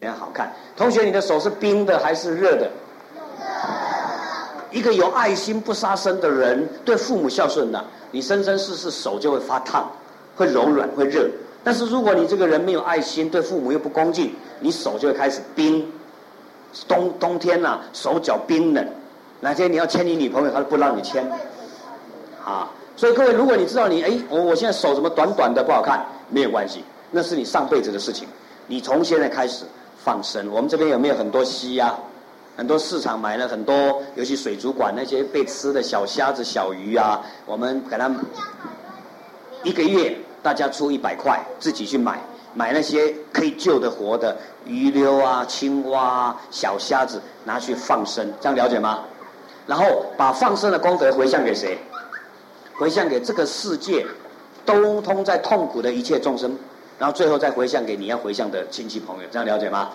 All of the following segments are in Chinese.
脸好看。同学，你的手是冰的还是热的？一个有爱心不杀生的人，对父母孝顺的，你生生世世手就会发烫，会柔软，会热。但是如果你这个人没有爱心，对父母又不恭敬，你手就会开始冰。冬冬天呐、啊，手脚冰冷。哪天你要牵你女朋友，她都不让你牵。啊，所以各位，如果你知道你哎，我我现在手怎么短短的不好看，没有关系，那是你上辈子的事情。你从现在开始放生。我们这边有没有很多溪呀？很多市场买了很多，尤其水族馆那些被吃的小虾子、小鱼啊，我们给他们一个月大家出一百块，自己去买，买那些可以救的活的鱼溜啊、青蛙、小虾子拿去放生，这样了解吗？然后把放生的功德回向给谁？回向给这个世界都通在痛苦的一切众生，然后最后再回向给你要回向的亲戚朋友，这样了解吗？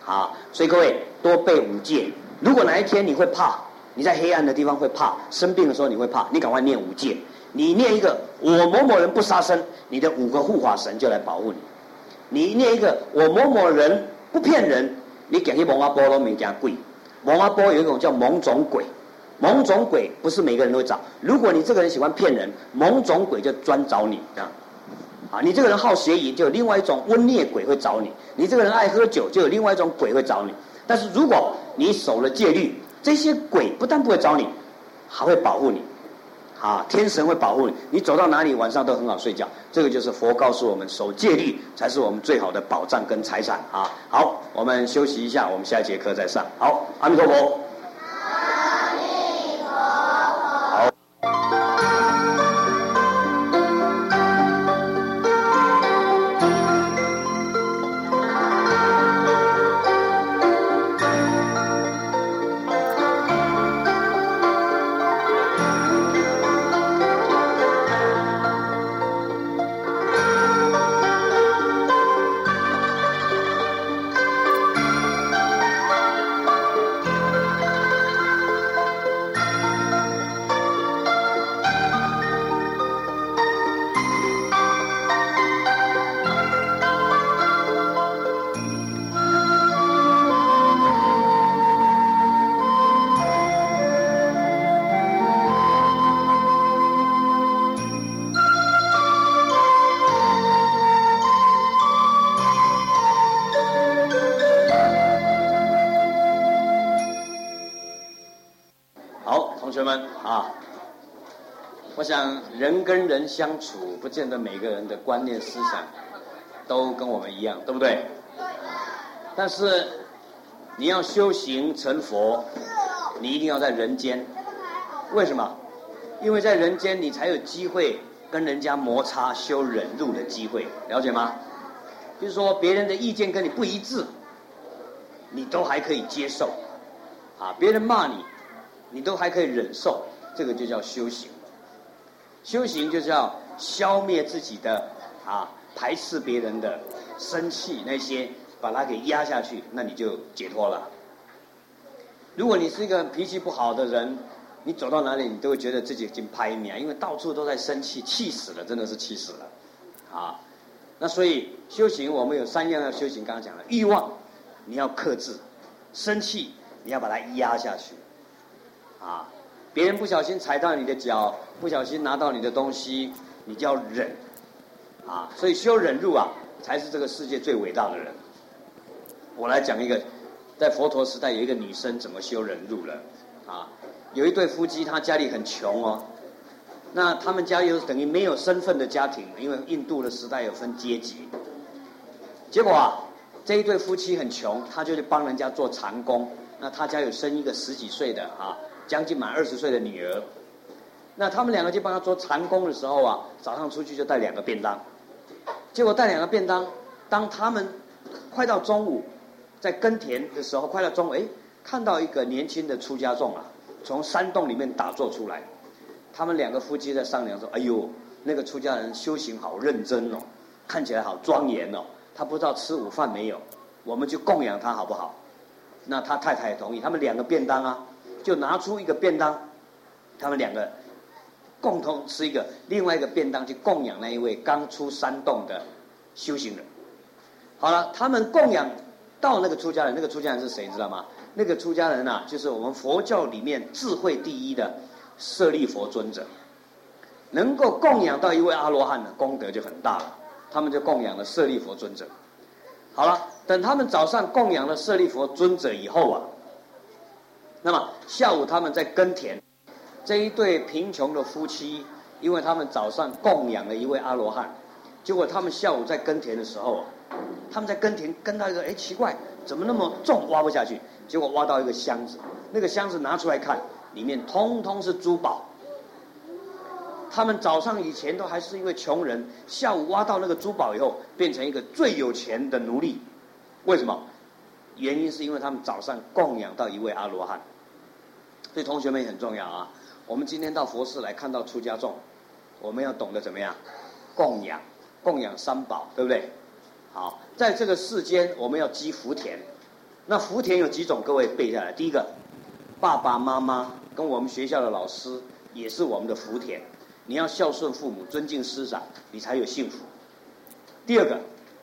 好，所以各位多背五戒。如果哪一天你会怕，你在黑暗的地方会怕，生病的时候你会怕，你赶快念五戒。你念一个我某某人不杀生，你的五个护法神就来保护你。你念一个我某某人不骗人，你讲去蒙阿波罗蜜加贵。蒙阿波有一种叫蒙种鬼，蒙种鬼不是每个人都会找。如果你这个人喜欢骗人，蒙种鬼就专找你这样。啊，你这个人好邪淫，就有另外一种温孽鬼会找你；你这个人爱喝酒，就有另外一种鬼会找你。但是如果你守了戒律，这些鬼不但不会找你，还会保护你。啊，天神会保护你，你走到哪里晚上都很好睡觉。这个就是佛告诉我们，守戒律才是我们最好的保障跟财产啊。好，我们休息一下，我们下一节课再上。好，阿弥陀佛。啊，我想人跟人相处，不见得每个人的观念思想都跟我们一样，对不对？但是你要修行成佛，你一定要在人间。为什么？因为在人间，你才有机会跟人家摩擦、修忍辱的机会，了解吗？就是说，别人的意见跟你不一致，你都还可以接受。啊，别人骂你，你都还可以忍受，这个就叫修行。修行就是要消灭自己的啊，排斥别人的生气那些，把它给压下去，那你就解脱了。如果你是一个脾气不好的人，你走到哪里你都会觉得自己已经拍你啊，因为到处都在生气，气死了，真的是气死了啊。那所以修行我们有三样要修行，刚刚讲了欲望，你要克制；生气，你要把它压下去，啊。别人不小心踩到你的脚，不小心拿到你的东西，你就要忍，啊，所以修忍辱啊，才是这个世界最伟大的人。我来讲一个，在佛陀时代有一个女生怎么修忍辱了，啊，有一对夫妻，他家里很穷哦，那他们家又等于没有身份的家庭，因为印度的时代有分阶级，结果啊，这一对夫妻很穷，他就去帮人家做长工，那他家有生一个十几岁的啊。将近满二十岁的女儿，那他们两个去帮他做长工的时候啊，早上出去就带两个便当，结果带两个便当，当他们快到中午，在耕田的时候，快到中午，哎，看到一个年轻的出家众啊，从山洞里面打坐出来，他们两个夫妻在商量说：“哎呦，那个出家人修行好认真哦，看起来好庄严哦，他不知道吃午饭没有，我们就供养他好不好？”那他太太也同意，他们两个便当啊。就拿出一个便当，他们两个共同吃一个，另外一个便当去供养那一位刚出山洞的修行人。好了，他们供养到那个出家人，那个出家人是谁？知道吗？那个出家人、啊，就是我们佛教里面智慧第一的舍利佛尊者，能够供养到一位阿罗汉的功德就很大了。他们就供养了舍利佛尊者。好了，等他们早上供养了舍利佛尊者以后啊，那么下午他们在耕田，这一对贫穷的夫妻，因为他们早上供养了一位阿罗汉，结果他们下午在耕田的时候，他们在耕田耕到一个，哎，奇怪，怎么那么重，挖不下去？结果挖到一个箱子，那个箱子拿出来看，里面通通是珠宝。他们早上以前都还是一位穷人，下午挖到那个珠宝以后，变成一个最有钱的奴隶。为什么？原因是因为他们早上供养到一位阿罗汉。所以同学们也很重要啊！我们今天到佛寺来看到出家众，我们要懂得怎么样供养，供养三宝，对不对？好，在这个世间，我们要积福田。那福田有几种？各位背下来。第一个，爸爸妈妈跟我们学校的老师也是我们的福田。你要孝顺父母，尊敬师长，你才有幸福。第二个，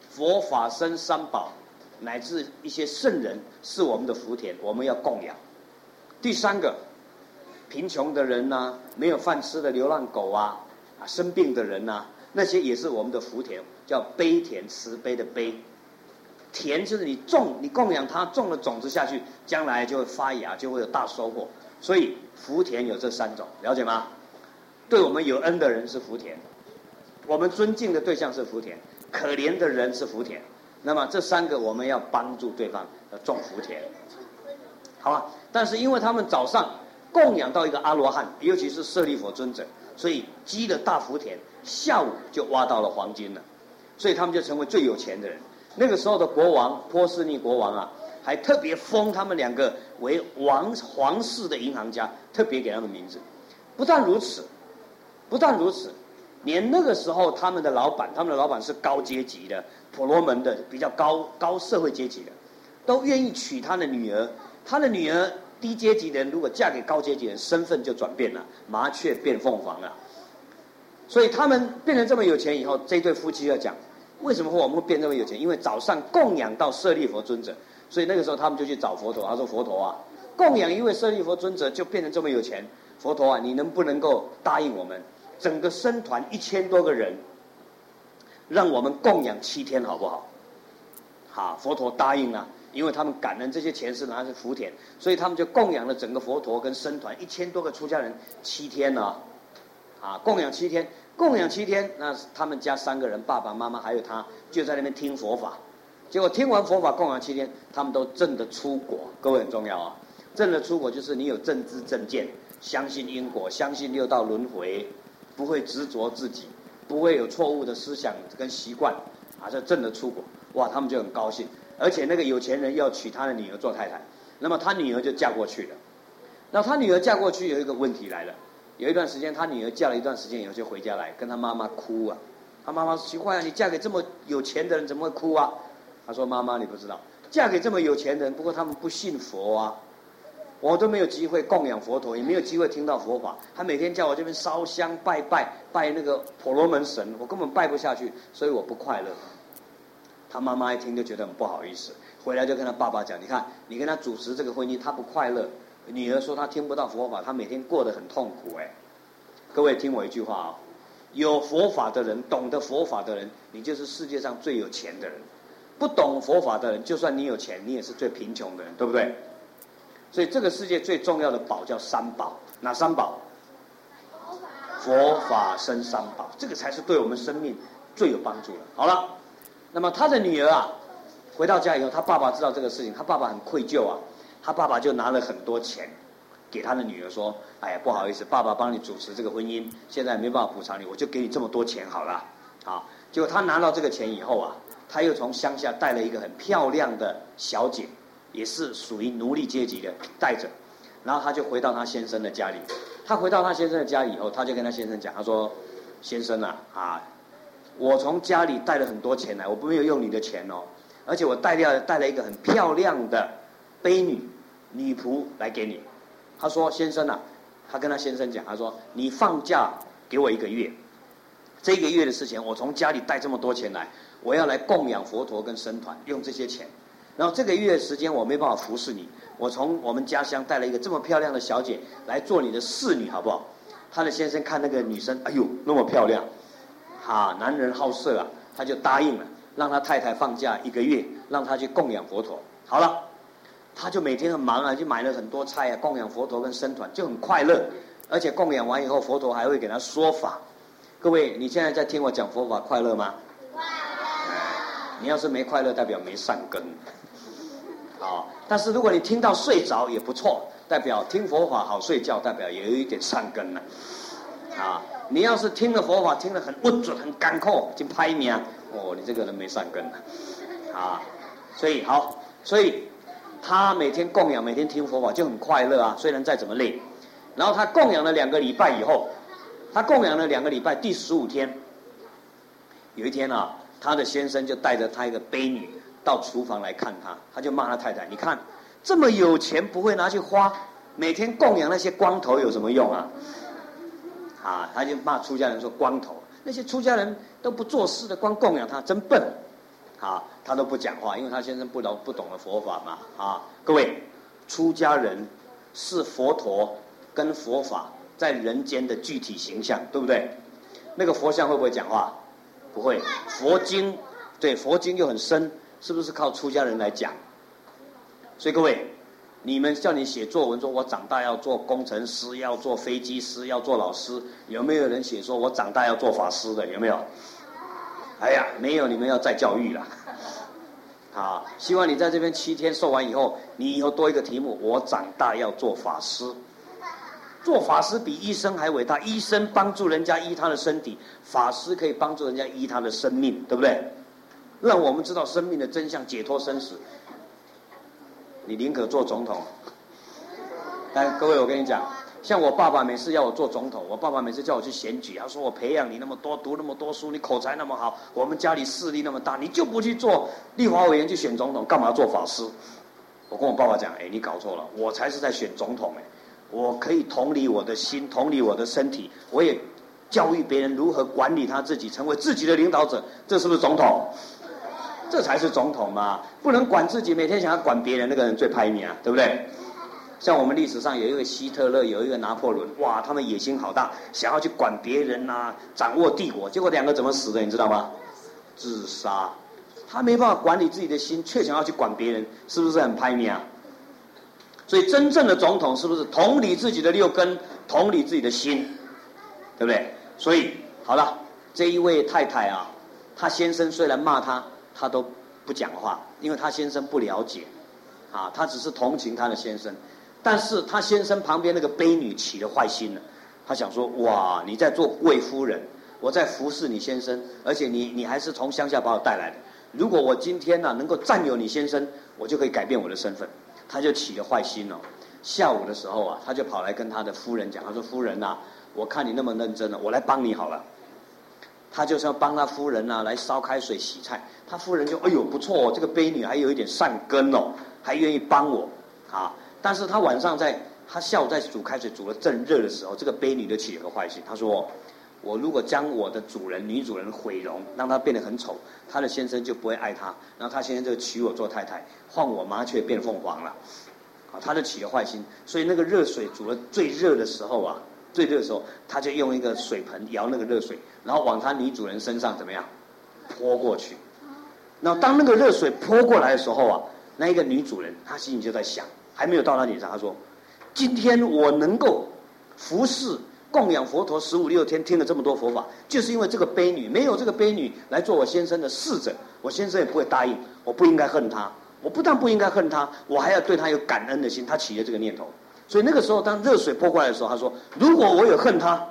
佛法僧三宝，乃至一些圣人是我们的福田，我们要供养。第三个，贫穷的人呐、没有饭吃的流浪狗啊，啊，生病的人呐、那些也是我们的福田，叫悲田，慈悲的悲。田就是你种，你供养他，种了种子下去，将来就会发芽，就会有大收获。所以福田有这三种，了解吗？对我们有恩的人是福田，我们尊敬的对象是福田，可怜的人是福田。那么这三个我们要帮助对方，要种福田，好吧？但是因为他们早上供养到一个阿罗汉，尤其是舍利弗尊者，所以积了大福田，下午就挖到了黄金了，所以他们就成为最有钱的人。那个时候的国王波斯匿国王啊，还特别封他们两个为王皇室的银行家，特别给他们名字。不但如此。不但如此，连那个时候他们的老板，他们的老板是高阶级的婆罗门的，比较高高社会阶级的，都愿意娶他的女儿。他的女儿低阶级的人如果嫁给高阶级人，身份就转变了，麻雀变凤凰了。所以他们变成这么有钱以后，这对夫妻要讲，为什么我们会变这么有钱？因为早上供养到舍利佛尊者，所以那个时候他们就去找佛陀，他说：“佛陀啊，供养一位舍利佛尊者就变成这么有钱。佛陀啊，你能不能够答应我们？”整个僧团一千多个人，让我们供养七天，好不好？好，佛陀答应了，因为他们感恩这些钱是拿的是福田，所以他们就供养了整个佛陀跟僧团一千多个出家人七天呢。啊，供养七天，供养七天，那他们家三个人，爸爸妈妈还有他，就在那边听佛法。结果听完佛法，供养七天，他们都证得出果。各位很重要啊，证得出果就是你有正知正见，相信因果，相信六道轮回。不会执着自己，不会有错误的思想跟习惯，啊，这证得出果，哇，他们就很高兴。而且那个有钱人要娶他的女儿做太太，那么他女儿就嫁过去了。那他女儿嫁过去有一个问题来了，有一段时间他女儿嫁了一段时间以后就回家来跟他妈妈哭啊，他妈妈说奇怪啊，你嫁给这么有钱的人怎么会哭啊？他说妈妈你不知道，嫁给这么有钱人，不过他们不信佛啊。我都没有机会供养佛陀，也没有机会听到佛法。他每天叫我这边烧香拜拜拜那个婆罗门神，我根本拜不下去，所以我不快乐。他妈妈一听就觉得很不好意思，回来就跟他爸爸讲：“你看，你跟他主持这个婚姻，他不快乐。女儿说他听不到佛法，他每天过得很痛苦。”哎，各位听我一句话啊，有佛法的人，懂得佛法的人，你就是世界上最有钱的人；不懂佛法的人，就算你有钱，你也是最贫穷的人，对不对？所以这个世界最重要的宝叫三宝，哪三宝？佛法生三宝，这个才是对我们生命最有帮助的。好了，那么他的女儿啊，回到家以后，他爸爸知道这个事情，他爸爸很愧疚啊，他爸爸就拿了很多钱给他的女儿说：“哎呀，不好意思，爸爸帮你主持这个婚姻，现在没办法补偿你，我就给你这么多钱好了。”啊，结果他拿到这个钱以后啊，他又从乡下带了一个很漂亮的小姐。也是属于奴隶阶级的，带着，然后他就回到他先生的家里。他回到他先生的家里以后，他就跟他先生讲，他说：“先生啊，啊，我从家里带了很多钱来，我不没有用你的钱哦，而且我带掉带了一个很漂亮的婢女女仆来给你。”他说：“先生啊，他跟他先生讲，他说你放假给我一个月，这个月的事情，我从家里带这么多钱来，我要来供养佛陀跟僧团，用这些钱。”然后这个月时间我没办法服侍你，我从我们家乡带了一个这么漂亮的小姐来做你的侍女，好不好？他的先生看那个女生，哎呦，那么漂亮，啊，男人好色啊，他就答应了，让他太太放假一个月，让他去供养佛陀。好了，他就每天很忙啊，就买了很多菜啊，供养佛陀跟僧团，就很快乐。而且供养完以后，佛陀还会给他说法。各位，你现在在听我讲佛法，快乐吗？快乐。你要是没快乐，代表没善根。啊，但是如果你听到睡着也不错，代表听佛法好睡觉，代表也有一点善根了。啊，你要是听了佛法听得很不准、很干扣，就拍你啊！哦，你这个人没善根啊。啊，所以好，所以他每天供养、每天听佛法就很快乐啊。虽然再怎么累，然后他供养了两个礼拜以后，他供养了两个礼拜，第十五天，有一天啊，他的先生就带着他一个婢女。到厨房来看他，他就骂他太太：“你看，这么有钱不会拿去花，每天供养那些光头有什么用啊？”啊，他就骂出家人说：“光头，那些出家人都不做事的，光供养他，真笨。”啊，他都不讲话，因为他先生不懂不懂得佛法嘛。啊，各位，出家人是佛陀跟佛法在人间的具体形象，对不对？那个佛像会不会讲话？不会。佛经，对，佛经又很深。是不是靠出家人来讲？所以各位，你们叫你写作文，说我长大要做工程师，要做飞机师，要做老师，有没有人写说我长大要做法师的？有没有？哎呀，没有，你们要再教育了。好，希望你在这边七天受完以后，你以后多一个题目：我长大要做法师。做法师比医生还伟大，医生帮助人家医他的身体，法师可以帮助人家医他的生命，对不对？让我们知道生命的真相，解脱生死。你宁可做总统？来，各位，我跟你讲，像我爸爸每次要我做总统，我爸爸每次叫我去选举，他说我培养你那么多，读那么多书，你口才那么好，我们家里势力那么大，你就不去做立法委员去选总统，干嘛做法师？我跟我爸爸讲，哎，你搞错了，我才是在选总统哎，我可以同理我的心，同理我的身体，我也教育别人如何管理他自己，成为自己的领导者，这是不是总统？这才是总统嘛，不能管自己，每天想要管别人，那个人最拍你啊，对不对？像我们历史上有一个希特勒，有一个拿破仑，哇，他们野心好大，想要去管别人呐，掌握帝国，结果两个怎么死的，你知道吗？自杀。他没办法管理自己的心，却想要去管别人，是不是很拍你啊？所以真正的总统是不是同理自己的六根，同理自己的心，对不对？所以好了，这一位太太啊，她先生虽然骂她。他都不讲话，因为他先生不了解，啊，他只是同情他的先生，但是他先生旁边那个悲女起了坏心了，他想说：哇，你在做贵夫人，我在服侍你先生，而且你你还是从乡下把我带来的，如果我今天呢、能够占有你先生，我就可以改变我的身份，他就起了坏心了。下午的时候啊，他就跑来跟他的夫人讲，他说：夫人呐、我看你那么认真了，我来帮你好了。他就是要帮他夫人啊，来烧开水洗菜。他夫人就哎呦不错哦，这个婢女还有一点善根哦，还愿意帮我啊。但是他晚上在，他下午在煮开水煮得正热的时候，这个婢女就起了个坏心。他说：我如果将我的主人女主人毁容，让她变得很丑，她的先生就不会爱她，然后她先生就娶我做太太，换我麻雀变凤凰了。啊，他就起了坏心。所以那个热水煮了最热的时候啊。最热的时候，他就用一个水盆舀那个热水，然后往他女主人身上怎么样泼过去。那当那个热水泼过来的时候啊，那一个女主人她心里就在想，还没有到她脸上，她说：“今天我能够服侍供养佛陀十五六天，听了这么多佛法，就是因为这个悲女，没有这个悲女来做我先生的侍者，我先生也不会答应。我不应该恨她，我不但不应该恨她，我还要对她有感恩的心。她起了这个念头。”所以那个时候，当热水泼过来的时候，他说：“如果我有恨他，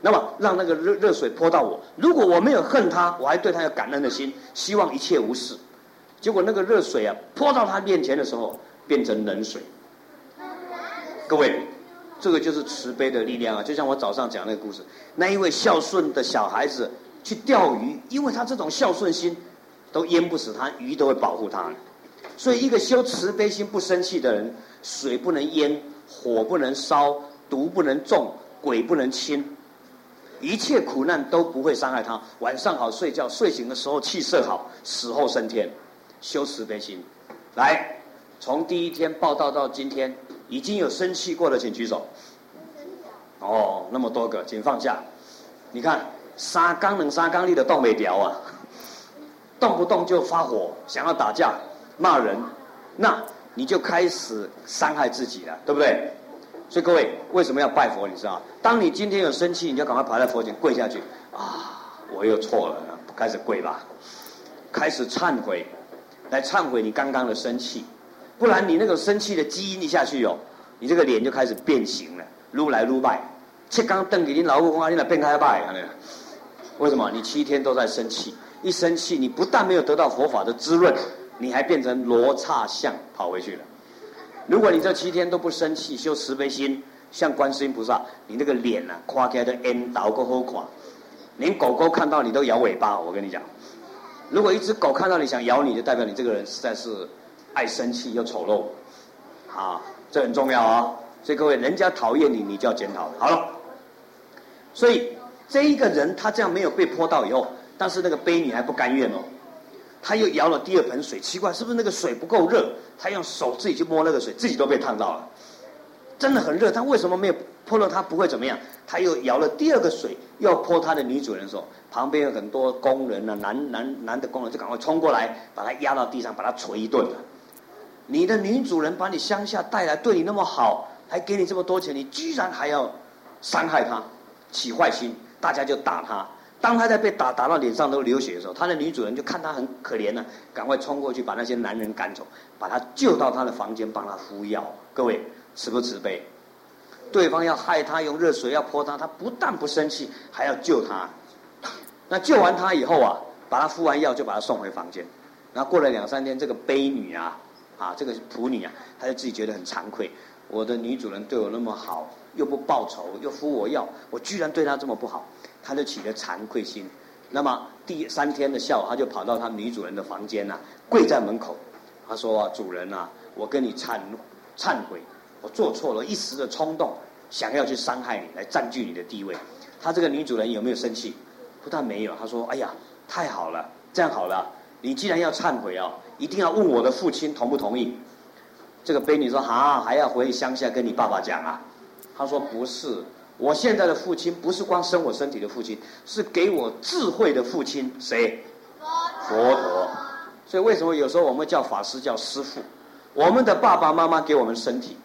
那么让那个热热水泼到我；如果我没有恨他，我还对他有感恩的心，希望一切无事。”结果那个热水啊泼到他面前的时候，变成冷水。各位，这个就是慈悲的力量啊！就像我早上讲那个故事，那一位孝顺的小孩子去钓鱼，因为他这种孝顺心，都淹不死他，鱼都会保护他。所以，一个修慈悲心、不生气的人，水不能淹。火不能烧，毒不能中，鬼不能侵，一切苦难都不会伤害他。晚上好睡觉，睡醒的时候气色好，死后升天。修慈悲心，来，从第一天报道到今天，已经有生气过的，请举手。哦，那么多个，请放下。你看，三缸能三缸力的动没掉啊，动不动就发火，想要打架、骂人，那你就开始伤害自己了，对不对？所以各位，为什么要拜佛？你知道，当你今天有生气，你就赶快爬在佛前跪下去啊！我又错了，开始跪吧，开始忏悔，来忏悔你刚刚的生气，不然你那个生气的基因一下去哦，你这个脸就开始变形了，撸来撸拜，七刚瞪给你老公啊，你来变开拜啊？为什么？你七天都在生气，一生气，你不但没有得到佛法的滋润，你还变成罗刹像跑回去了。如果你这七天都不生气，修慈悲心，像观世音菩萨，你那个脸呐、啊，垮开的 N 倒个好垮，连狗狗看到你都摇尾巴。我跟你讲，如果一只狗看到你想咬你，就代表你这个人实在是爱生气又丑陋，啊，这很重要啊。所以各位，人家讨厌你，你就要检讨。好了，所以这一个人他这样没有被泼到以后，但是那个婢女还不甘愿哦。他又舀了第二盆水，奇怪，是不是那个水不够热？他用手自己去摸那个水，自己都被烫到了，真的很热。他为什么没有泼了他不会怎么样？他又舀了第二个水，要泼他的女主人的时候，旁边有很多工人呢、男男男的工人就赶快冲过来，把他压到地上，把他捶一顿。你的女主人把你乡下带来，对你那么好，还给你这么多钱，你居然还要伤害他，起坏心，大家就打他。当他在被打打到脸上都流血的时候，他的女主人就看他很可怜呢、赶快冲过去把那些男人赶走，把他救到他的房间，帮他敷药。各位慈不慈悲？对方要害他，用热水要泼他，他不但不生气，还要救他。那救完他以后啊，把他敷完药，就把他送回房间。然后过了两三天，这个悲女啊，啊，这个仆女啊，她就自己觉得很惭愧，我的女主人对我那么好，又不报仇，又敷我药，我居然对她这么不好。他就起了惭愧心，那么第三天的下午，他就跑到他女主人的房间呐、跪在门口，他说、：“主人啊，我跟你忏忏悔，我做错了，一时的冲动，想要去伤害你，来占据你的地位。”他这个女主人有没有生气？不但没有，他说：“哎呀，太好了，这样好了，你既然要忏悔啊，一定要问我的父亲同不同意。”这个婢女说：“啊，还要回乡下跟你爸爸讲啊？”他说：“不是。”我现在的父亲不是光生我身体的父亲，是给我智慧的父亲。谁？佛陀。所以为什么有时候我们叫法师叫师父？我们的爸爸妈妈给我们身体，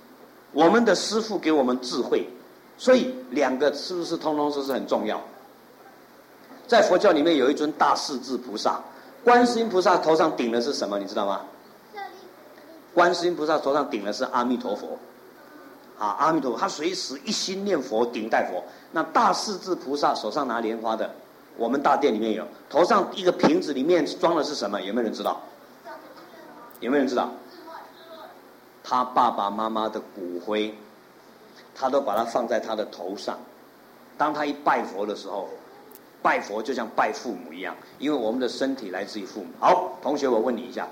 我们的师父给我们智慧。所以两个是不是通通都是很重要？在佛教里面有一尊大势至菩萨，观世音菩萨头上顶的是什么？你知道吗？观世音菩萨头上顶的是阿弥陀佛。啊，阿弥陀佛，他随时一心念佛，顶戴佛。那大势至菩萨手上拿莲花的，我们大殿里面有，头上一个瓶子里面装的是什么？有没有人知道？有没有人知道？他爸爸妈妈的骨灰，他都把它放在他的头上。当他一拜佛的时候，拜佛就像拜父母一样，因为我们的身体来自于父母。好，同学，我问你一下，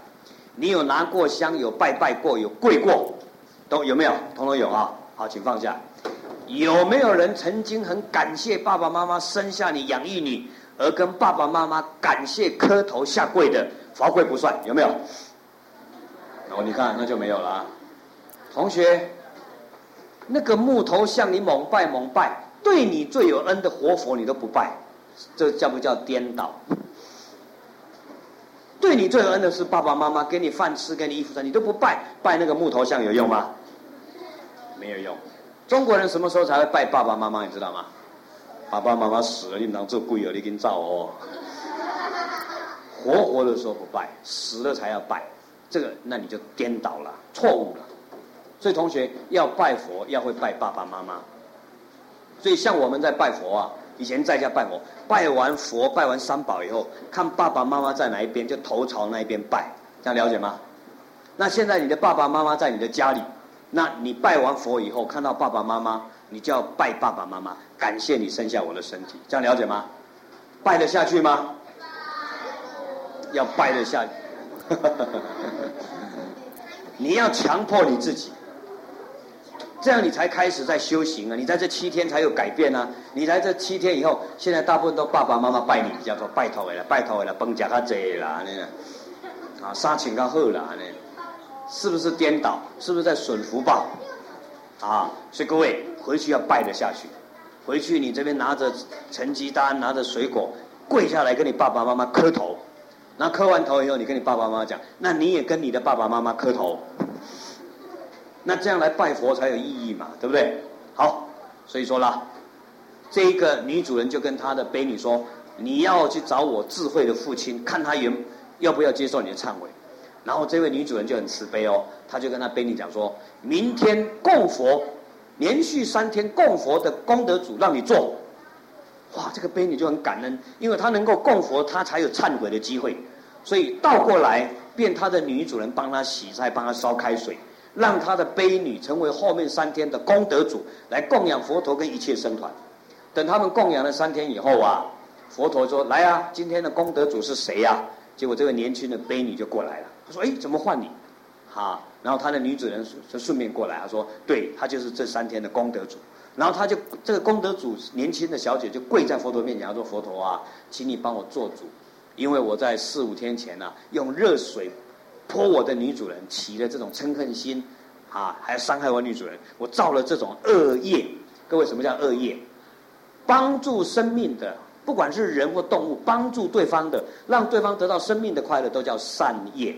你有拿过香，有拜拜过，有跪过，都有没有？通通有啊。好，请放下。有没有人曾经很感谢爸爸妈妈生下你、养育你，而跟爸爸妈妈感谢磕头下跪的？罚跪不算，有没有？哦，你看那就没有了。同学，那个木头像你猛拜猛拜，对你最有恩的活佛你都不拜，这叫不叫颠倒？对你最有恩的是爸爸妈妈，给你饭吃，给你衣服穿，你都不拜，拜那个木头像有用吗？没有用，中国人什么时候才会拜爸爸妈妈？你知道吗？爸爸妈妈死了，你当做鬼了，你给你造哦。活活的时候不拜，死了才要拜，这个那你就颠倒了，错误了。所以同学要拜佛，要会拜爸爸妈妈。所以像我们在拜佛啊，以前在家拜佛，拜完佛，拜完三宝以后，看爸爸妈妈在哪一边，就头朝那一边拜，这样了解吗？那现在你的爸爸妈妈在你的家里。那你拜完佛以后，看到爸爸妈妈，你就要拜爸爸妈妈，感谢你生下我的身体，这样了解吗？拜得下去吗？要拜得下去，你要强迫你自己，这样你才开始在修行啊！你在这七天才有改变啊！你来这七天以后，现在大部分都爸爸妈妈拜你，叫做拜托了，拜托了，饭吃较济啦，那个啊，衫穿较好啦，那是不是颠倒？是不是在损福报？啊，所以各位回去要拜得下去。回去你这边拿着成绩单，拿着水果，跪下来跟你爸爸妈妈磕头。那磕完头以后，你跟你爸爸妈妈讲，那你也跟你的爸爸妈妈磕头。那这样来拜佛才有意义嘛，对不对？好，所以说啦，这一个女主人就跟她的婢女说：“你要去找我智慧的父亲，看他原要不要接受你的忏悔。”然后这位女主人就很慈悲哦，她就跟她婢女讲说：“明天供佛，连续三天供佛的功德主让你做。”哇，这个婢女就很感恩，因为她能够供佛，她才有忏悔的机会。所以倒过来，变她的女主人帮她洗菜，帮她烧开水。让他的婢女成为后面三天的功德主，来供养佛陀跟一切僧团。等他们供养了三天以后啊，佛陀说：“来啊，今天的功德主是谁呀？”结果这个年轻的婢女就过来了。他说：“哎，怎么换你？”哈，然后他的女主人就顺便过来，他说：“对，他就是这三天的功德主。”然后他就这个功德主年轻的小姐就跪在佛陀面前，他说：“佛陀啊，请你帮我做主，因为我在四五天前啊，用热水。”泼我的女主人起了这种嗔恨心，啊，还伤害我女主人，我造了这种恶业。各位，什么叫恶业？帮助生命的，不管是人或动物，帮助对方的，让对方得到生命的快乐，都叫善业。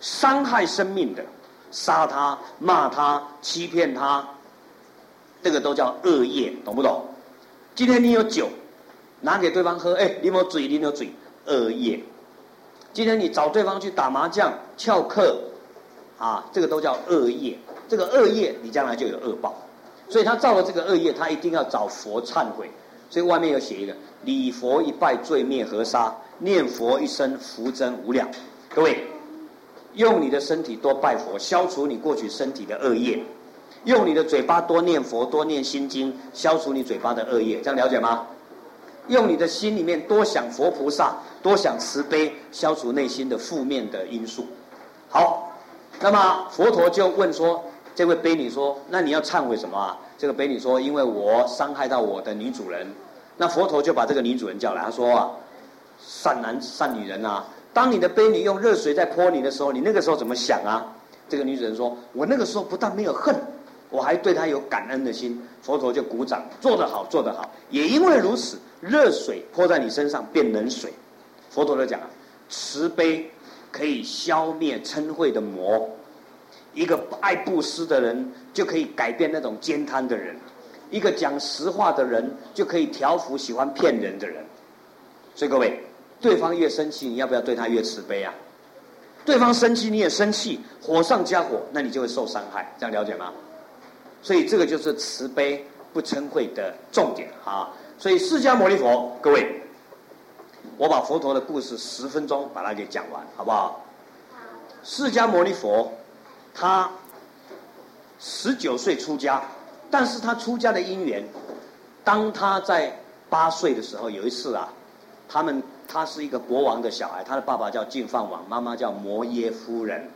伤害生命的，杀他、骂他、欺骗他，这个都叫恶业，懂不懂？今天你有酒，拿给对方喝，哎，你有嘴，你有嘴，恶业。今天你找对方去打麻将、翘课，啊，这个都叫恶业。这个恶业，你将来就有恶报。所以他造了这个恶业，他一定要找佛忏悔。所以外面有写一个：礼佛一拜，罪灭河沙；念佛一生，福增无量。各位，用你的身体多拜佛，消除你过去身体的恶业；用你的嘴巴多念佛、多念心经，消除你嘴巴的恶业。这样了解吗？用你的心里面多想佛菩萨，多想慈悲，消除内心的负面的因素。好，那么佛陀就问说：“这位婢女说，那你要忏悔什么啊？”这个婢女说：“因为我伤害到我的女主人。”那佛陀就把这个女主人叫来，他说：“啊，善男善女人啊，当你的婢女用热水在泼你的时候，你那个时候怎么想啊？”这个女主人说：“我那个时候不但没有恨。”我还对他有感恩的心，佛陀就鼓掌，做得好，做得好。也因为如此，热水泼在你身上变冷水。佛陀就讲，慈悲可以消灭嗔恚的魔，一个爱布施的人就可以改变那种慳贪的人，一个讲实话的人就可以调伏喜欢骗人的人。所以各位，对方越生气，你要不要对他越慈悲啊？对方生气你也生气，火上加火，那你就会受伤害。这样了解吗？所以这个就是慈悲不嗔恚的重点啊！所以释迦牟尼佛，各位，我把佛陀的故事十分钟把它给讲完，好不好？释迦牟尼佛，他十九岁出家，但是他出家的因缘，当他在八岁的时候，有一次啊，他们他是一个国王的小孩，他的爸爸叫净饭王，妈妈叫摩耶夫人，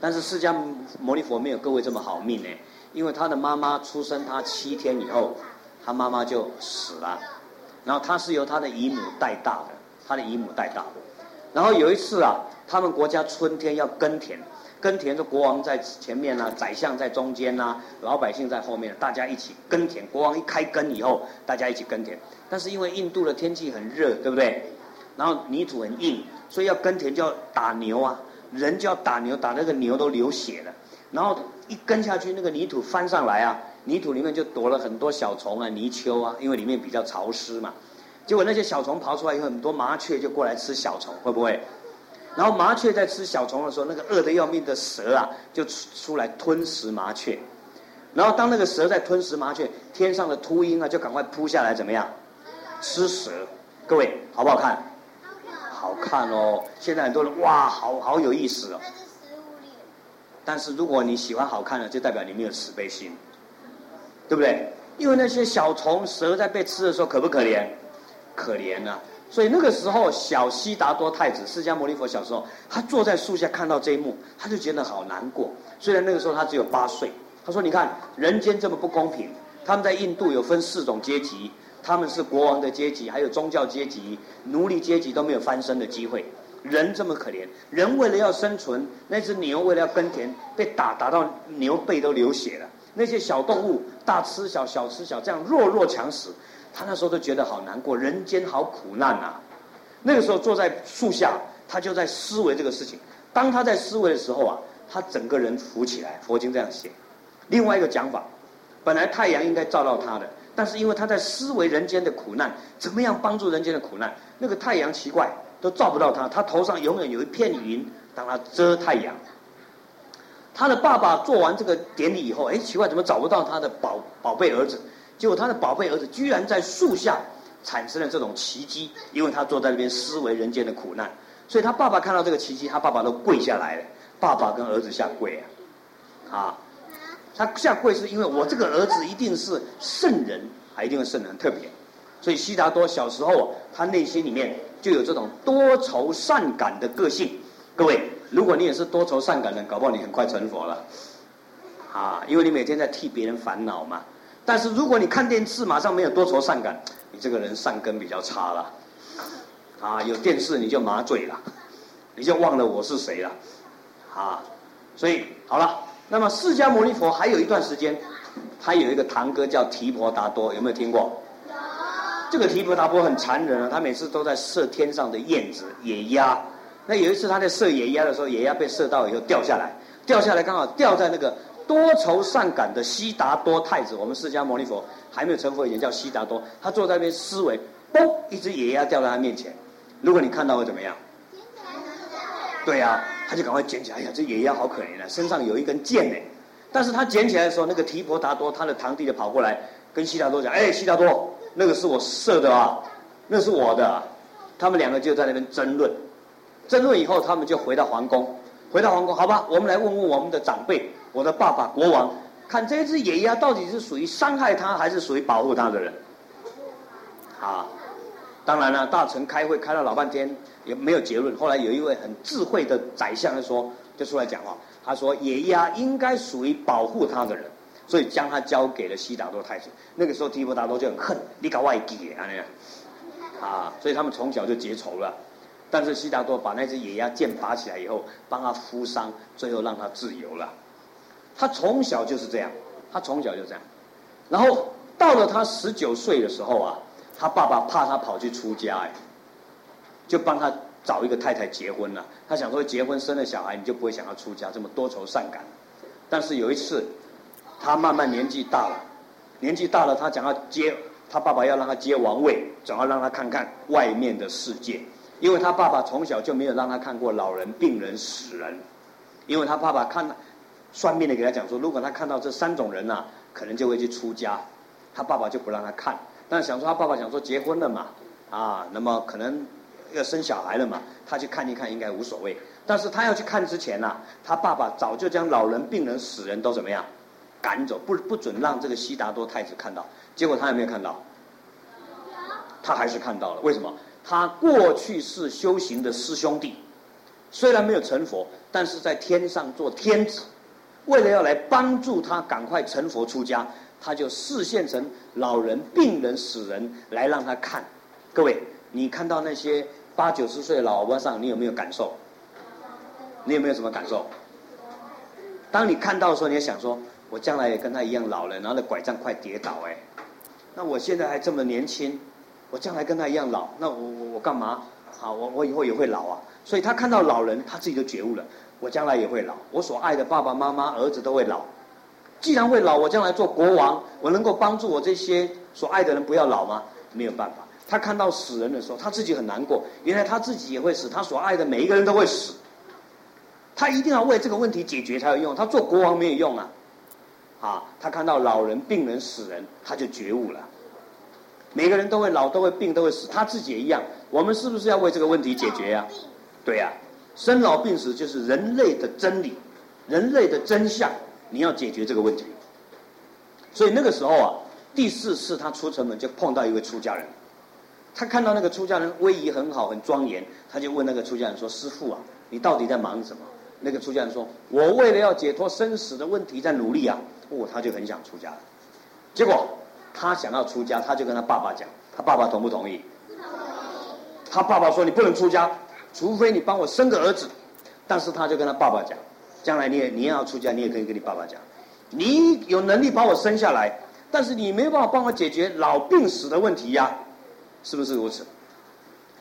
但是释迦牟尼佛没有各位这么好命呢。因为他的妈妈出生他七天以后，他妈妈就死了，然后他是由他的姨母带大的，他的姨母带大的。然后有一次啊，他们国家春天要耕田，耕田的国王在前面呢、宰相在中间呐、啊，老百姓在后面，大家一起耕田。国王一开耕以后，大家一起耕田。但是因为印度的天气很热，对不对？然后泥土很硬，所以要耕田就要打牛啊，人就要打牛，打那个牛都流血了。然后一耕下去，那个泥土翻上来啊，泥土里面就躲了很多小虫啊、泥鳅啊，因为里面比较潮湿嘛。结果那些小虫刨出来以后，很多麻雀就过来吃小虫，会不会？然后麻雀在吃小虫的时候，那个饿得要命的蛇啊，就出出来吞食麻雀。然后当那个蛇在吞食麻雀，天上的秃鹰啊，就赶快扑下来，怎么样？吃蛇。各位好不好看？好看哦！现在很多人哇，好好有意思哦。但是如果你喜欢好看的，就代表你没有慈悲心，对不对？因为那些小虫蛇在被吃的时候，可不可怜？可怜啊！所以那个时候，小悉达多太子释迦牟尼佛小时候，他坐在树下看到这一幕，他就觉得好难过。虽然那个时候他只有八岁，他说：“你看人间这么不公平，他们在印度有分四种阶级，他们是国王的阶级，还有宗教阶级、奴隶阶级都没有翻身的机会。人这么可怜，人为了要生存，那只牛为了要耕田，被打打到牛背都流血了。那些小动物大吃小，小吃小，这样弱肉强食，他那时候都觉得好难过，人间好苦难啊。那个时候坐在树下，他就在思维这个事情。当他在思维的时候啊，他整个人浮起来。佛经这样写。另外一个讲法，本来太阳应该照到他的，但是因为他在思维人间的苦难，怎么样帮助人间的苦难，那个太阳奇怪都照不到他，他头上永远有一片云当他遮太阳。他的爸爸做完这个典礼以后，哎，奇怪，怎么找不到他的宝宝贝儿子？结果他的宝贝儿子居然在树下产生了这种奇迹，因为他坐在那边思维人间的苦难。所以他爸爸看到这个奇迹，他爸爸都跪下来了。爸爸跟儿子下跪啊，啊，他下跪是因为我这个儿子一定是圣人，还一定是圣人特别。所以悉达多小时候，他内心里面就有这种多愁善感的个性。各位，如果你也是多愁善感的，搞不好你很快成佛了，啊，因为你每天在替别人烦恼嘛。但是如果你看电视，马上没有多愁善感，你这个人善根比较差了。啊，有电视你就麻醉了，你就忘了我是谁了，啊，所以好了，那么释迦牟尼佛还有一段时间，他有一个堂哥叫提婆达多，有没有听过？有。这个提婆达多很残忍啊，他每次都在射天上的燕子、野鸭。那有一次他在射野鸭的时候，野鸭被射到以后掉下来，掉下来刚好掉在那个多愁善感的悉达多太子，我们释迦牟尼佛还没有成佛以前叫悉达多，他坐在那边思维，嘣，一只野鸭掉在他面前。如果你看到会怎么样？对呀、啊，他就赶快捡起来。哎呀，这野鸭好可怜啊，身上有一根箭呢。但是他捡起来的时候，那个提婆达多他的堂弟就跑过来跟悉达多讲：“哎，悉达多，那个是我射的啊，那是我的。”他们两个就在那边争论。争论以后，他们就回到皇宫。回到皇宫，好吧，我们来问问我们的长辈，我的爸爸国王，看这只野鸭到底是属于伤害他，还是属于保护他的人？好。当然了，大臣开会开了老半天也没有结论。后来有一位很智慧的宰相就说，就出来讲话，他说野鸭应该属于保护他的人，所以将他交给了悉达多太子。那个时候提婆达多就很恨，你搞外地啊那样，啊，所以他们从小就结仇了。但是悉达多把那只野鸭剑拔起来以后，帮他敷伤，最后让他自由了。他从小就是这样，他从小就这样。然后到了他十九岁的时候啊。他爸爸怕他跑去出家，哎，就帮他找一个太太结婚了。他想说，结婚生了小孩，你就不会想要出家，这么多愁善感。但是有一次，他慢慢年纪大了，年纪大了，他想要接他爸爸要让他接王位，总要让他看看外面的世界。因为他爸爸从小就没有让他看过老人、病人、死人，因为他爸爸看算命的给他讲说，如果他看到这三种人呐、啊，可能就会去出家。他爸爸就不让他看。但想说他爸爸想说结婚了嘛，啊，那么可能要生小孩了嘛，他去看一看应该无所谓。但是他要去看之前呐、啊，他爸爸早就将老人、病人、死人都怎么样赶走，不不准让这个悉达多太子看到。结果他有没有看到？他还是看到了。为什么？他过去是修行的师兄弟，虽然没有成佛，但是在天上做天子，为了要来帮助他赶快成佛出家。他就视线成老人、病人、死人来让他看。各位，你看到那些八九十岁的老和尚，你有没有感受？你有没有什么感受？当你看到的时候，你也想说：我将来也跟他一样老了，然后那拐杖快跌倒哎。那我现在还这么年轻，我将来跟他一样老，那我我我干嘛？好，我我以后也会老啊。所以他看到老人，他自己就觉悟了：我将来也会老，我所爱的爸爸妈妈、儿子都会老。既然会老，我将来做国王，我能够帮助我这些所爱的人不要老吗？没有办法。他看到死人的时候，他自己很难过。原来他自己也会死，他所爱的每一个人都会死。他一定要为这个问题解决才有用。他做国王没有用啊！啊，他看到老人、病人、死人，他就觉悟了。每个人都会老，都会病，都会死，他自己也一样。我们是不是要为这个问题解决呀？对呀，生老病死就是人类的真理，人类的真相。你要解决这个问题，所以那个时候啊，第四次他出城门就碰到一位出家人，他看到那个出家人威仪很好，很庄严，他就问那个出家人说：“师父啊，你到底在忙什么？”那个出家人说：“我为了要解脱生死的问题在努力啊。”哦，他就很想出家。结果他想要出家，他就跟他爸爸讲，他爸爸同不同意？他爸爸说：“你不能出家，除非你帮我生个儿子。但是他就跟他爸爸讲，将来你也你也要出家，你也可以跟你爸爸讲，你有能力把我生下来，但是你没办法帮我解决老病死的问题呀，是不是如此？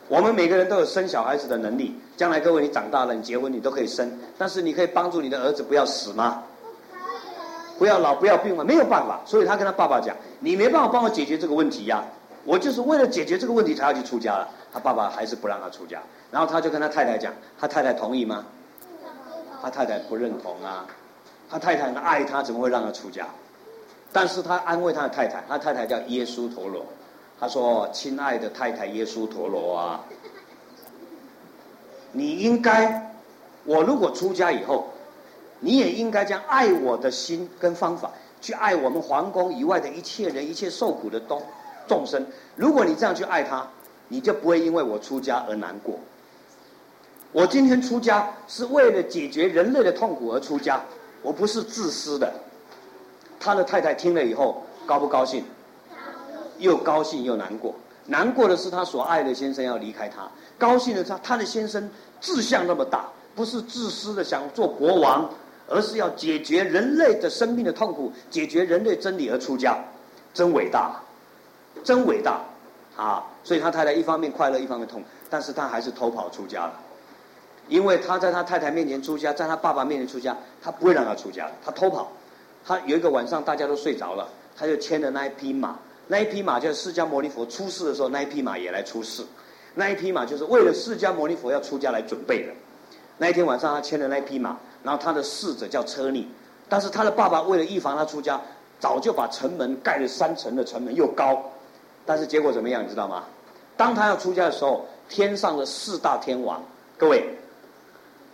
我们每个人都有生小孩子的能力，将来各位你长大了，你结婚你都可以生，但是你可以帮助你的儿子不要死吗？不要老不要病吗？没有办法，所以他跟他爸爸讲，你没办法帮我解决这个问题呀，我就是为了解决这个问题才要去出家了。他爸爸还是不让他出家，然后他就跟他太太讲，他太太同意吗？他太太不认同啊，他太太爱他，怎么会让他出家？但是他安慰他的太太，他太太叫耶稣陀罗，他说：“亲爱的太太耶稣陀罗啊，你应该，我如果出家以后，你也应该将爱我的心跟方法去爱我们皇宫以外的一切人，一切受苦的东众生。如果你这样去爱他，你就不会因为我出家而难过。”我今天出家是为了解决人类的痛苦而出家，我不是自私的。他的太太听了以后高不高兴？又高兴又难过。难过的是他所爱的先生要离开他，高兴的是他的先生志向那么大，不是自私的想做国王，而是要解决人类的生命的痛苦，解决人类真理而出家，真伟大，真伟大啊！所以他太太一方面快乐，一方面痛，但是他还是偷跑出家了。因为他在他太太面前出家，在他爸爸面前出家，他不会让他出家，他偷跑。他有一个晚上大家都睡着了，他就牵着那一匹马，那一匹马就是释迦牟尼佛出世的时候，那一匹马也来出世，那一匹马就是为了释迦牟尼佛要出家来准备的。那一天晚上他牵着那匹马，然后他的侍者叫车尼，但是他的爸爸为了预防他出家，早就把城门盖了三层的城门又高，但是结果怎么样你知道吗？当他要出家的时候，天上的四大天王，各位。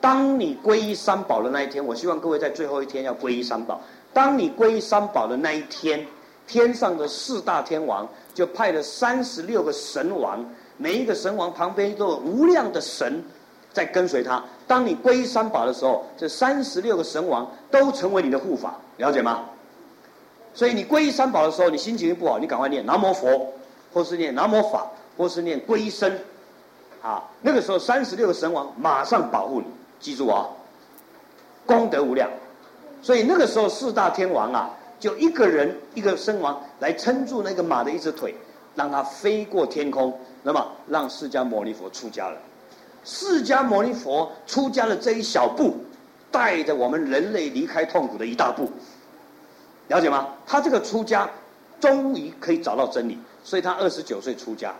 当你皈依三宝的那一天，我希望各位在最后一天要皈依三宝。当你皈依三宝的那一天，天上的四大天王就派了三十六个神王，每一个神王旁边都有无量的神在跟随他。当你皈依三宝的时候，这三十六个神王都成为你的护法，了解吗？所以你皈依三宝的时候，你心情不好，你赶快念南无佛，或是念南无法，或是念皈依僧，啊，那个时候三十六个神王马上保护你。记住啊，功德无量，所以那个时候四大天王啊，就一个人一个身王来撑住那个马的一只腿，让它飞过天空，那么让释迦牟尼佛出家了。释迦牟尼佛出家的这一小步，带着我们人类离开痛苦的一大步，了解吗？他这个出家，终于可以找到真理，所以他二十九岁出家，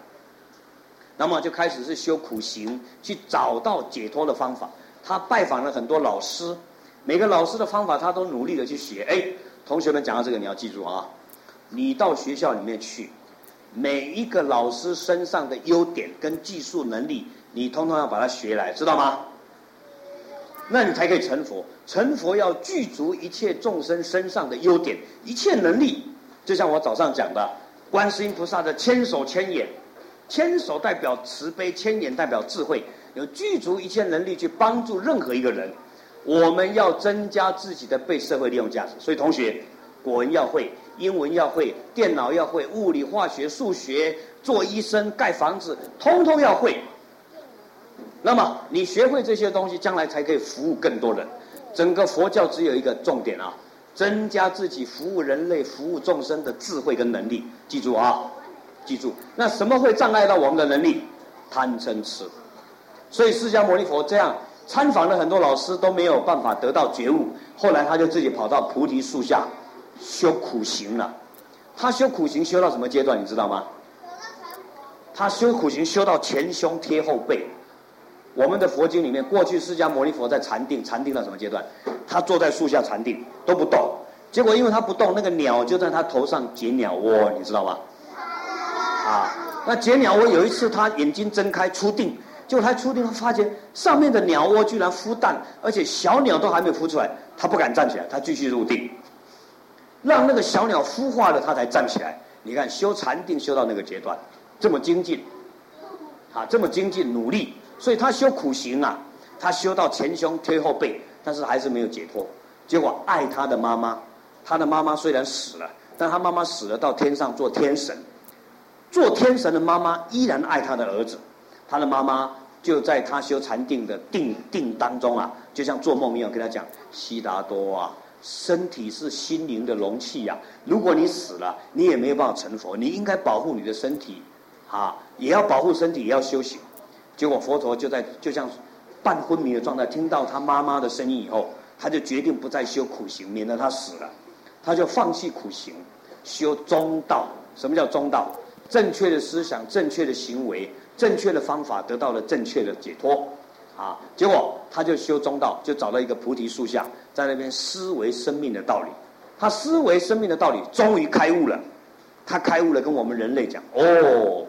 那么就开始是修苦行，去找到解脱的方法。他拜访了很多老师，每个老师的方法他都努力的去学。哎，同学们讲到这个你要记住啊，你到学校里面去，每一个老师身上的优点跟技术能力，你通通要把它学来，知道吗？那你才可以成佛。成佛要具足一切众生身上的优点，一切能力。就像我早上讲的，观世音菩萨的千手千眼，千手代表慈悲，千眼代表智慧。有具足一切能力去帮助任何一个人，我们要增加自己的被社会利用价值。所以同学，国文要会，英文要会，电脑要会，物理、化学、数学，做医生、盖房子，通通要会。那么你学会这些东西，将来才可以服务更多人。整个佛教只有一个重点啊，增加自己服务人类、服务众生的智慧跟能力。记住啊，记住。那什么会障碍到我们的能力？贪嗔痴。所以释迦牟尼佛这样参访了很多老师都没有办法得到觉悟，后来他就自己跑到菩提树下修苦行了。他修苦行修到什么阶段？你知道吗？他修苦行修到前胸贴后背。我们的佛经里面，过去释迦牟尼佛在禅定，禅定到什么阶段？他坐在树下禅定都不动，结果因为他不动，那个鸟就在他头上结鸟窝，你知道吗？啊，那结鸟窝有一次他眼睛睁开出定。就他出定，他发觉上面的鸟窝居然孵蛋，而且小鸟都还没有孵出来，他不敢站起来，他继续入定，让那个小鸟孵化了，他才站起来。你看修禅定修到那个阶段，这么精进，啊，这么精进努力，所以他修苦行啊，他修到前胸贴后背，但是还是没有解脱。结果爱他的妈妈，他的妈妈虽然死了，但他妈妈死了到天上做天神，做天神的妈妈依然爱他的儿子。他的妈妈就在他修禅定的定定当中啊，就像做梦一样，跟他讲：悉达多啊，身体是心灵的容器呀、啊。如果你死了，你也没有办法成佛。你应该保护你的身体，啊，也要保护身体，也要修行。结果佛陀就在就像半昏迷的状态，听到他妈妈的声音以后，他就决定不再修苦行，免得他死了。他就放弃苦行，修中道。什么叫中道？正确的思想，正确的行为。正确的方法得到了正确的解脱，啊，结果他就修中道，就找到一个菩提树下，在那边思维生命的道理。他思维生命的道理，终于开悟了。他开悟了，跟我们人类讲：哦，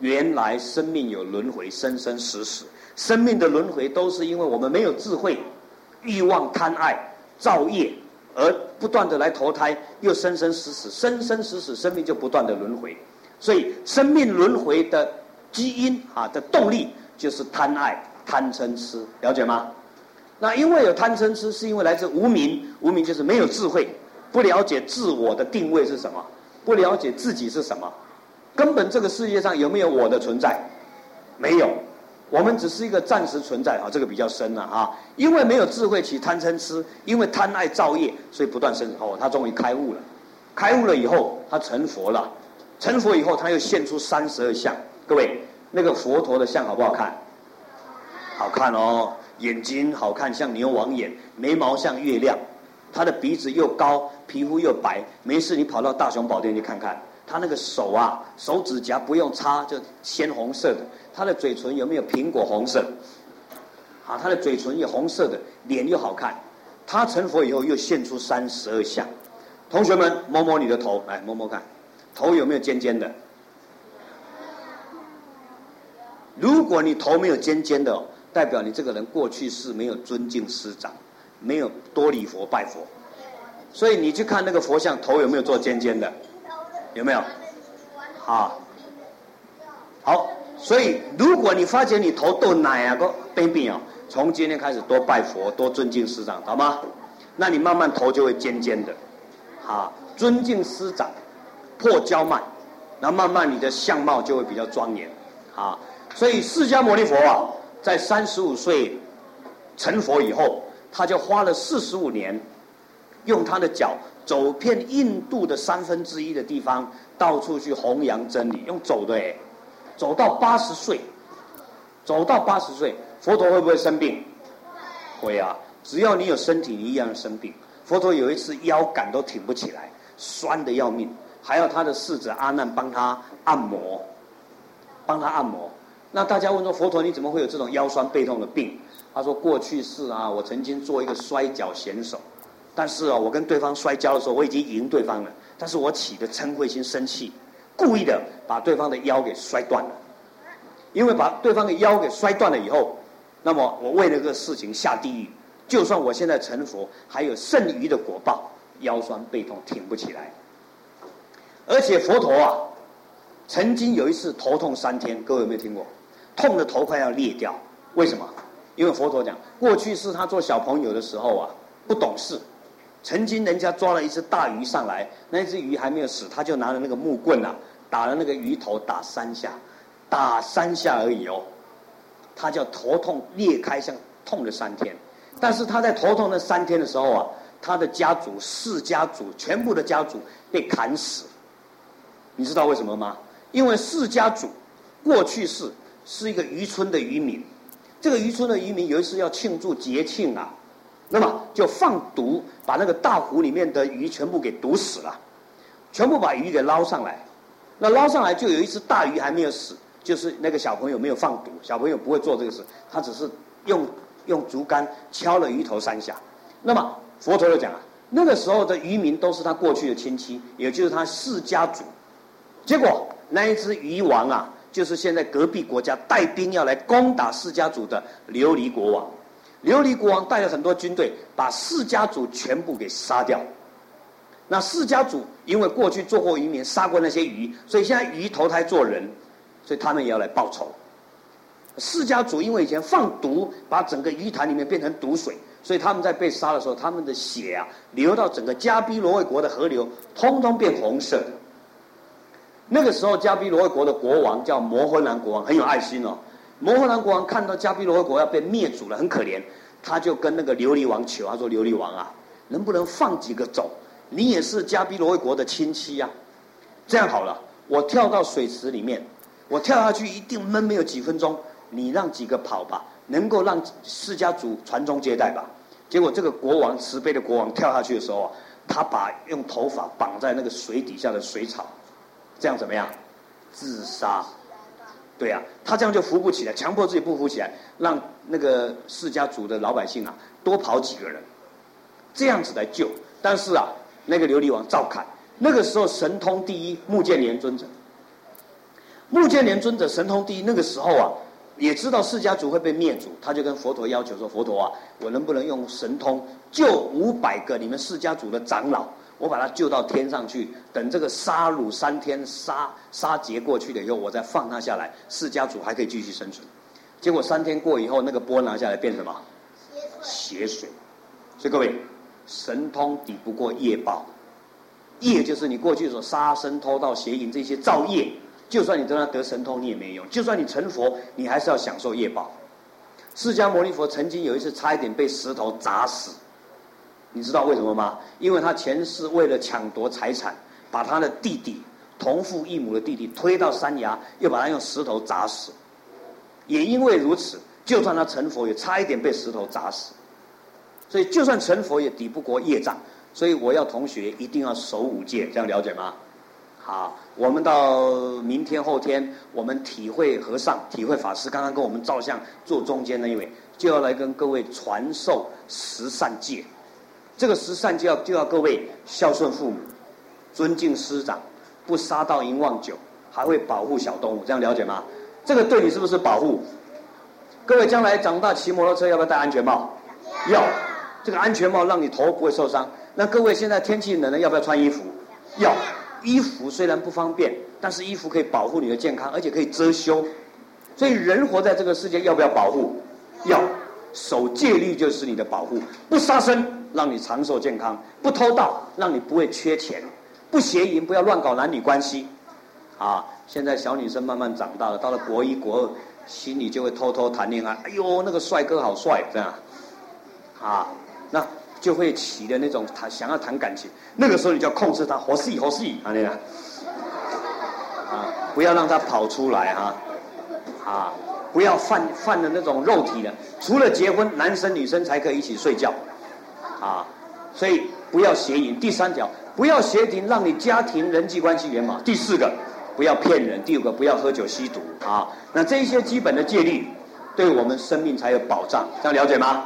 原来生命有轮回，生生死死。生命的轮回都是因为我们没有智慧、欲望、贪爱、造业，而不断的来投胎，又生生死死，生生死死，生命就不断的轮回。所以，生命轮回的。基因啊的动力就是贪爱、贪嗔痴，了解吗？那因为有贪嗔痴，是因为来自无明，无明就是没有智慧，不了解自我的定位是什么，不了解自己是什么，根本这个世界上有没有我的存在？没有，我们只是一个暂时存在啊，这个比较深了啊。因为没有智慧起贪嗔痴，因为贪爱造业，所以不断生哦，他终于开悟了，开悟了以后他成佛了，成佛以后他又现出三十二相。各位，那个佛陀的像好不好看？好看哦，眼睛好看，像牛王眼；眉毛像月亮，他的鼻子又高，皮肤又白。没事，你跑到大雄宝殿去看看，他那个手啊，手指甲不用擦就鲜红色的。他的嘴唇有没有苹果红色？啊，他的嘴唇也红色的，脸又好看。他成佛以后又现出三十二相。同学们，摸摸你的头，来摸摸看，头有没有尖尖的？如果你头没有尖尖的，代表你这个人过去是没有尊敬师长，没有多礼佛拜佛，所以你去看那个佛像，头有没有做尖尖的？有没有？好，好，所以如果你发觉你头都奶啊个病病哦，从今天开始多拜佛，多尊敬师长，好吗？那你慢慢头就会尖尖的，好，尊敬师长，破骄慢，然后慢慢你的相貌就会比较庄严，啊。所以释迦牟尼佛啊，在三十五岁成佛以后，他就花了四十五年，用他的脚走遍印度的三分之一的地方，到处去弘扬真理，用走的哎，走到八十岁，走到八十岁，佛陀会不会生病？会啊，只要你有身体，你一样生病。佛陀有一次腰杆都挺不起来，酸的要命，还要他的侍者阿难帮他按摩，帮他按摩。那大家问说，佛陀你怎么会有这种腰酸背痛的病？他说，过去是啊，我曾经做一个摔跤选手，但是啊，我跟对方摔跤的时候，我已经赢对方了，但是我起的嗔恚心生气，故意的把对方的腰给摔断了。因为把对方的腰给摔断了以后，那么我为了这个事情下地狱，就算我现在成佛，还有剩余的果报，腰酸背痛挺不起来。而且佛陀啊，曾经有一次头痛三天，各位有没有听过？痛的头快要裂掉，为什么？因为佛陀讲，过去是他做小朋友的时候啊，不懂事，曾经人家抓了一只大鱼上来，那只鱼还没有死，他就拿着那个木棍啊，打了那个鱼头打三下，打三下而已哦，他叫头痛裂开，像痛了三天。但是他在头痛那三天的时候啊，他的家族四家族全部的家族被砍死，你知道为什么吗？因为四家族过去是。是一个渔村的渔民，这个渔村的渔民有一次要庆祝节庆啊，那么就放毒，把那个大湖里面的鱼全部给毒死了，全部把鱼给捞上来，那捞上来就有一只大鱼还没有死，就是那个小朋友没有放毒，小朋友不会做这个事，他只是用用竹竿敲了鱼头三下，那么佛陀就讲啊，那个时候的渔民都是他过去的亲戚，也就是他释迦族，结果那一只鱼王啊。就是现在隔壁国家带兵要来攻打释迦族的琉璃国王，琉璃国王带了很多军队，把释迦族全部给杀掉。那释迦族因为过去做过渔民，杀过那些鱼，所以现在鱼投胎做人，所以他们也要来报仇。释迦族因为以前放毒，把整个鱼潭里面变成毒水，所以他们在被杀的时候，他们的血啊流到整个迦毗罗卫国的河流，通通变红色的。那个时候，迦毗罗卫国的国王叫摩诃男国王，很有爱心哦。摩笨兰国王看到迦毗罗卫国要被灭族了，很可怜，他就跟那个琉璃王求，他说：“琉璃王啊，能不能放几个走？你也是迦毗罗卫国的亲戚呀、啊。这样好了，我跳到水池里面，我跳下去一定闷没有几分钟，你让几个跑吧，能够让释迦族传宗接代吧。”结果这个国王慈悲的国王跳下去的时候啊，他把用头发绑在那个水底下的水草，这样怎么样？自杀。对啊，他这样就扶不起来，强迫自己不扶起来，让那个释迦族的老百姓啊多跑几个人，这样子来救。但是啊，那个琉璃王照看。那个时候神通第一，目犍连尊者。目犍连尊者神通第一，那个时候啊。也知道释迦族会被灭族，他就跟佛陀要求说：“佛陀啊，我能不能用神通救五百个你们释迦族的长老？我把他救到天上去，等这个杀戮三天杀杀劫过去了以后，我再放他下来，释迦族还可以继续生存。”结果三天过以后，那个波拿下来变什么？血水。所以各位，神通抵不过业报，业就是你过去所杀生、偷盗、邪淫这些造业。就算你真的得神通，你也没用；就算你成佛，你还是要享受业报。释迦牟尼佛曾经有一次差一点被石头砸死，你知道为什么吗？因为他前世为了抢夺财产，把他的弟弟同父异母的弟弟推到山崖，又把他用石头砸死。也因为如此，就算他成佛，也差一点被石头砸死。所以，就算成佛，也抵不过业障。所以，我要同学一定要守五戒，这样了解吗？好，我们到明天后天，我们体会和尚、体会法师刚刚跟我们照相坐中间那一位，就要来跟各位传授十善戒。这个十善就要就要各位孝顺父母、尊敬师长、不杀盗淫妄酒，还会保护小动物，这样了解吗？这个对你是不是保护？各位将来长大骑摩托车要不要戴安全帽？要。这个安全帽让你头不会受伤。那各位现在天气冷了，要不要穿衣服？要。衣服虽然不方便，但是衣服可以保护你的健康，而且可以遮羞。所以人活在这个世界，要不要保护？要。守戒律就是你的保护。不杀生，让你长寿健康；不偷盗，让你不会缺钱；不邪淫，不要乱搞男女关系。啊，现在小女生慢慢长大了，到了国一、国二，心里就会偷偷谈恋爱。哎呦，那个帅哥好帅，这样。啊，那。就会起的那种谈想要谈感情，那个时候你就要控制他，活戏活戏啊那样，啊，不要让他跑出来哈，啊，不要犯犯的那种肉体的，除了结婚，男生女生才可以一起睡觉，啊，所以不要邪淫。第三条，不要邪淫，让你家庭人际关系圆满。第四个，不要骗人。第五个，不要喝酒吸毒啊。那这一些基本的戒律，对我们生命才有保障，这样了解吗？